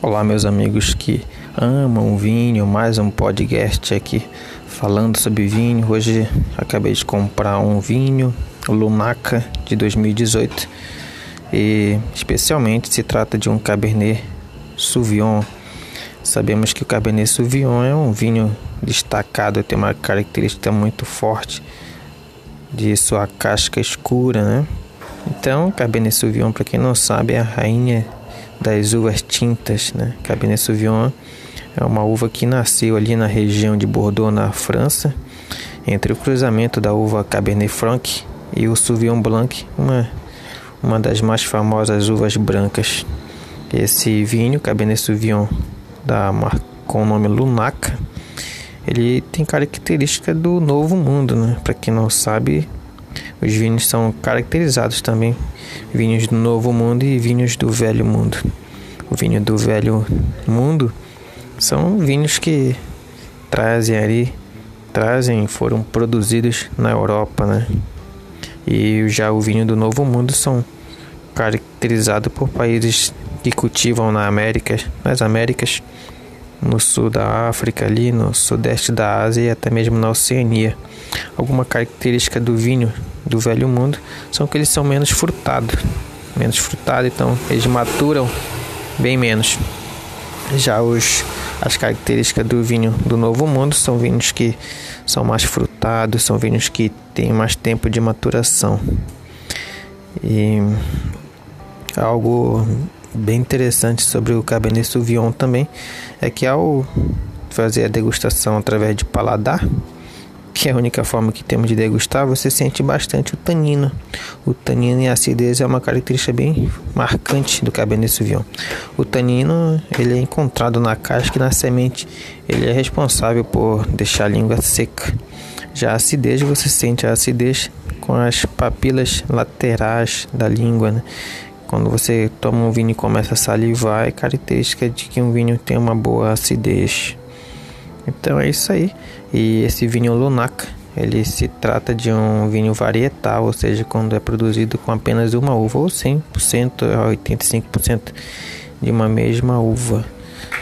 Olá, meus amigos que amam vinho, mais um podcast aqui falando sobre vinho. Hoje acabei de comprar um vinho, Lunaca de 2018, e especialmente se trata de um Cabernet Sauvignon. Sabemos que o Cabernet Sauvignon é um vinho destacado, tem uma característica muito forte de sua casca escura, né? Então, Cabernet Sauvignon, para quem não sabe, é a rainha das uvas tintas, né? Cabernet Sauvignon é uma uva que nasceu ali na região de Bordeaux, na França, entre o cruzamento da uva Cabernet Franc e o Sauvignon Blanc, uma, uma das mais famosas uvas brancas. Esse vinho, Cabernet Sauvignon, da marca com o nome Lunaca, ele tem característica do Novo Mundo, né? Para quem não sabe, os vinhos são caracterizados também vinhos do Novo Mundo e vinhos do Velho Mundo. O vinho do Velho Mundo são vinhos que trazem ali, trazem, foram produzidos na Europa, né? E já o vinho do Novo Mundo são caracterizados por países que cultivam na América, nas Américas, no sul da África ali, no sudeste da Ásia e até mesmo na Oceania. Alguma característica do vinho do velho mundo são que eles são menos frutados, menos frutados, então eles maturam bem menos. Já os as características do vinho do novo mundo são vinhos que são mais frutados, são vinhos que têm mais tempo de maturação. E algo bem interessante sobre o Cabernet Sauvignon também é que ao fazer a degustação através de paladar, que é a única forma que temos de degustar, você sente bastante o tanino. O tanino e a acidez é uma característica bem marcante do Cabernet Sauvignon. O tanino ele é encontrado na casca e na semente. Ele é responsável por deixar a língua seca. Já a acidez, você sente a acidez com as papilas laterais da língua. Né? Quando você toma um vinho e começa a salivar, é característica de que um vinho tem uma boa acidez. Então é isso aí. E esse vinho Lunac, ele se trata de um vinho varietal, ou seja, quando é produzido com apenas uma uva, ou 100% a 85% de uma mesma uva,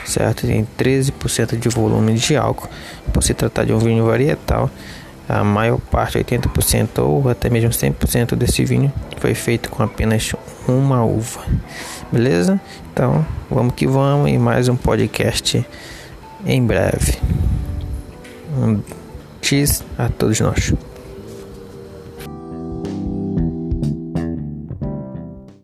certo? Tem 13% de volume de álcool. Por se tratar de um vinho varietal, a maior parte, 80% ou até mesmo 100% desse vinho foi feito com apenas uma uva. Beleza? Então, vamos que vamos e mais um podcast em breve. Um cheese a todos nós.